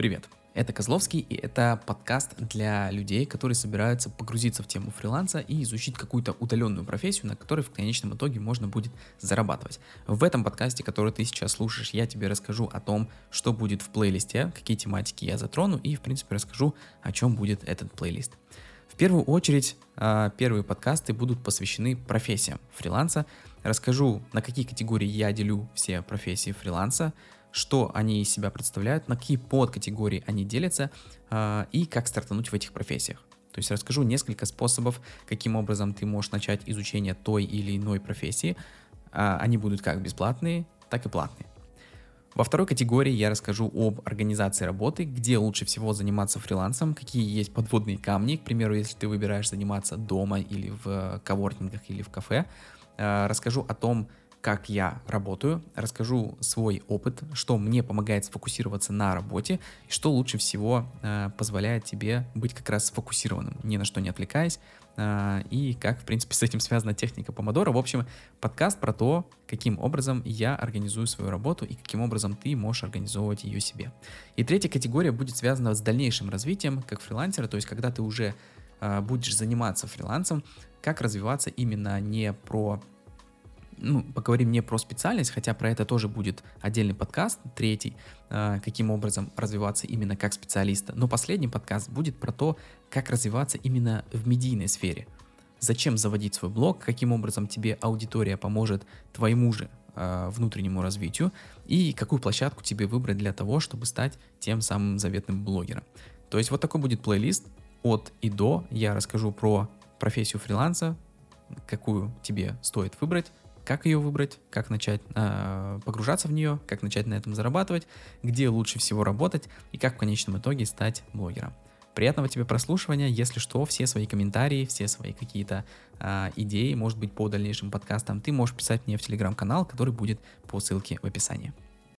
Привет! Это Козловский, и это подкаст для людей, которые собираются погрузиться в тему фриланса и изучить какую-то удаленную профессию, на которой в конечном итоге можно будет зарабатывать. В этом подкасте, который ты сейчас слушаешь, я тебе расскажу о том, что будет в плейлисте, какие тематики я затрону, и, в принципе, расскажу, о чем будет этот плейлист. В первую очередь, а, первые подкасты будут посвящены профессиям фриланса. Расскажу, на какие категории я делю все профессии фриланса, что они из себя представляют, на какие подкатегории они делятся э, и как стартануть в этих профессиях. То есть расскажу несколько способов, каким образом ты можешь начать изучение той или иной профессии. Э, они будут как бесплатные, так и платные. Во второй категории я расскажу об организации работы, где лучше всего заниматься фрилансом, какие есть подводные камни, к примеру, если ты выбираешь заниматься дома или в коворкингах или в кафе. Расскажу о том, как я работаю, расскажу свой опыт, что мне помогает сфокусироваться на работе, и что лучше всего э, позволяет тебе быть как раз сфокусированным, ни на что не отвлекаясь, э, и как, в принципе, с этим связана техника помодора. В общем, подкаст про то, каким образом я организую свою работу и каким образом ты можешь организовывать ее себе. И третья категория будет связана с дальнейшим развитием как фрилансера, то есть когда ты уже э, будешь заниматься фрилансом, как развиваться именно не про ну, поговорим не про специальность, хотя про это тоже будет отдельный подкаст, третий, э, каким образом развиваться именно как специалиста. Но последний подкаст будет про то, как развиваться именно в медийной сфере. Зачем заводить свой блог, каким образом тебе аудитория поможет твоему же э, внутреннему развитию и какую площадку тебе выбрать для того, чтобы стать тем самым заветным блогером. То есть вот такой будет плейлист от и до. Я расскажу про профессию фриланса, какую тебе стоит выбрать, как ее выбрать, как начать э, погружаться в нее, как начать на этом зарабатывать, где лучше всего работать и как в конечном итоге стать блогером. Приятного тебе прослушивания. Если что, все свои комментарии, все свои какие-то э, идеи, может быть, по дальнейшим подкастам, ты можешь писать мне в телеграм-канал, который будет по ссылке в описании.